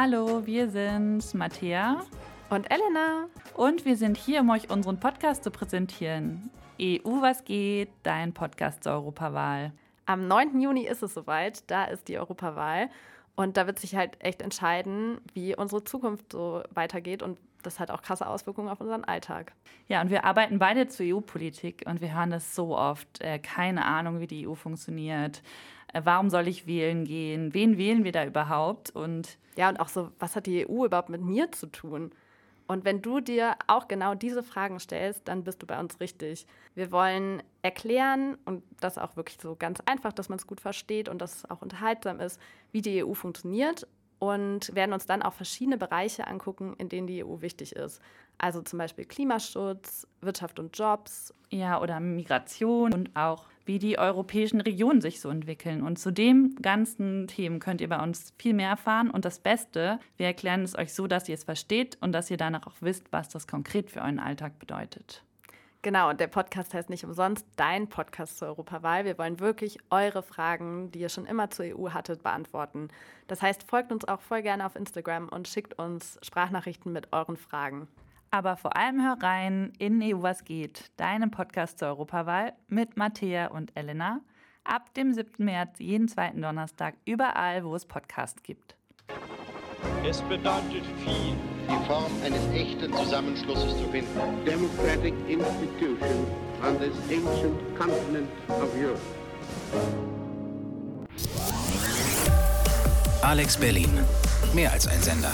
Hallo, wir sind Mattea und Elena. Und wir sind hier, um euch unseren Podcast zu präsentieren. EU Was geht, dein Podcast zur Europawahl. Am 9. Juni ist es soweit, da ist die Europawahl. Und da wird sich halt echt entscheiden, wie unsere Zukunft so weitergeht. Und das hat auch krasse Auswirkungen auf unseren Alltag. Ja, und wir arbeiten beide zur EU-Politik und wir hören das so oft. Äh, keine Ahnung, wie die EU funktioniert. Äh, warum soll ich wählen gehen? Wen wählen wir da überhaupt? Und ja, und auch so, was hat die EU überhaupt mit mir zu tun? Und wenn du dir auch genau diese Fragen stellst, dann bist du bei uns richtig. Wir wollen erklären und das auch wirklich so ganz einfach, dass man es gut versteht und dass es auch unterhaltsam ist, wie die EU funktioniert und werden uns dann auch verschiedene Bereiche angucken, in denen die EU wichtig ist. Also zum Beispiel Klimaschutz, Wirtschaft und Jobs. Ja, oder Migration und auch wie die europäischen Regionen sich so entwickeln. Und zu dem ganzen Themen könnt ihr bei uns viel mehr erfahren. Und das Beste, wir erklären es euch so, dass ihr es versteht und dass ihr danach auch wisst, was das konkret für euren Alltag bedeutet. Genau, und der Podcast heißt nicht umsonst Dein Podcast zur Europawahl. Wir wollen wirklich eure Fragen, die ihr schon immer zur EU hattet, beantworten. Das heißt, folgt uns auch voll gerne auf Instagram und schickt uns Sprachnachrichten mit euren Fragen. Aber vor allem hör rein in EU Was geht, deinem Podcast zur Europawahl mit Matthäa und Elena. Ab dem 7. März jeden zweiten Donnerstag überall, wo es Podcasts gibt. Es bedeutet viel, die Form eines echten Zusammenschlusses zu finden. Democratic institution on this ancient continent of Europe. Alex Berlin. Mehr als ein Sender.